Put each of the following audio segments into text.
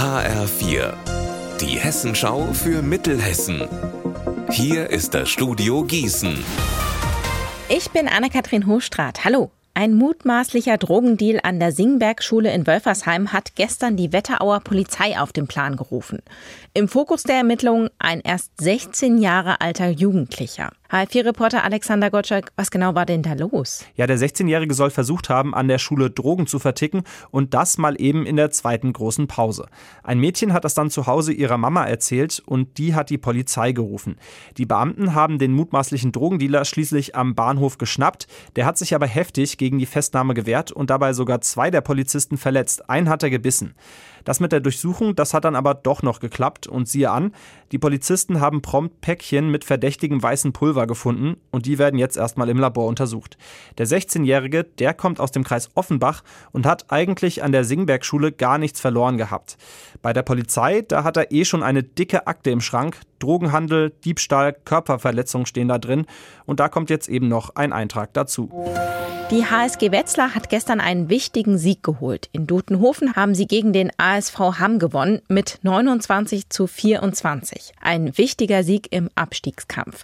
HR4, die Hessenschau für Mittelhessen. Hier ist das Studio Gießen. Ich bin Anne-Kathrin Hochstrat. Hallo. Ein mutmaßlicher Drogendeal an der Singberg-Schule in Wölfersheim hat gestern die Wetterauer Polizei auf den Plan gerufen. Im Fokus der Ermittlungen ein erst 16 Jahre alter Jugendlicher. HF4-Reporter Alexander Gottschalk, was genau war denn da los? Ja, der 16-Jährige soll versucht haben, an der Schule Drogen zu verticken und das mal eben in der zweiten großen Pause. Ein Mädchen hat das dann zu Hause ihrer Mama erzählt und die hat die Polizei gerufen. Die Beamten haben den mutmaßlichen Drogendealer schließlich am Bahnhof geschnappt. Der hat sich aber heftig gegen die Festnahme gewehrt und dabei sogar zwei der Polizisten verletzt. Einen hat er gebissen. Das mit der Durchsuchung, das hat dann aber doch noch geklappt und siehe an, die Polizisten haben prompt Päckchen mit verdächtigem weißen Pulver gefunden und die werden jetzt erstmal im Labor untersucht. Der 16-Jährige, der kommt aus dem Kreis Offenbach und hat eigentlich an der Singberg-Schule gar nichts verloren gehabt. Bei der Polizei, da hat er eh schon eine dicke Akte im Schrank, Drogenhandel, Diebstahl, Körperverletzung stehen da drin und da kommt jetzt eben noch ein Eintrag dazu. Die HSG Wetzlar hat gestern einen wichtigen Sieg geholt. In Dutenhofen haben sie gegen den ASV Hamm gewonnen mit 29 zu 24. Ein wichtiger Sieg im Abstiegskampf.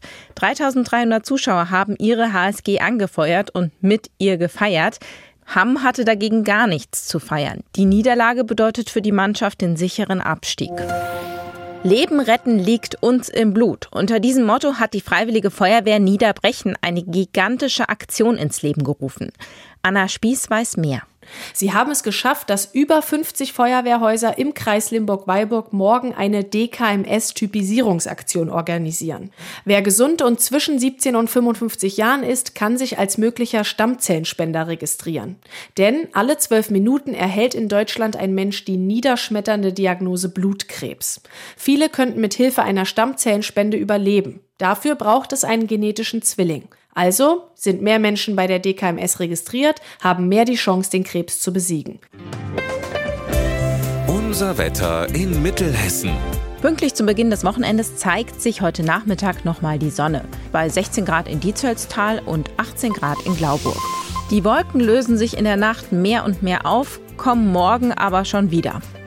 3300 Zuschauer haben ihre HSG angefeuert und mit ihr gefeiert. Hamm hatte dagegen gar nichts zu feiern. Die Niederlage bedeutet für die Mannschaft den sicheren Abstieg. Leben retten liegt uns im Blut. Unter diesem Motto hat die Freiwillige Feuerwehr Niederbrechen eine gigantische Aktion ins Leben gerufen. Anna Spieß weiß mehr. Sie haben es geschafft, dass über 50 Feuerwehrhäuser im Kreis Limburg-Weilburg morgen eine DKMS-Typisierungsaktion organisieren. Wer gesund und zwischen 17 und 55 Jahren ist, kann sich als möglicher Stammzellenspender registrieren. Denn alle zwölf Minuten erhält in Deutschland ein Mensch die niederschmetternde Diagnose Blutkrebs. Viele könnten mit Hilfe einer Stammzellenspende überleben. Dafür braucht es einen genetischen Zwilling. Also sind mehr Menschen bei der DKMS registriert, haben mehr die Chance, den Krebs zu besiegen. Unser Wetter in Mittelhessen. Pünktlich zum Beginn des Wochenendes zeigt sich heute Nachmittag nochmal die Sonne. Bei 16 Grad in Dietzelstal und 18 Grad in Glauburg. Die Wolken lösen sich in der Nacht mehr und mehr auf, kommen morgen aber schon wieder.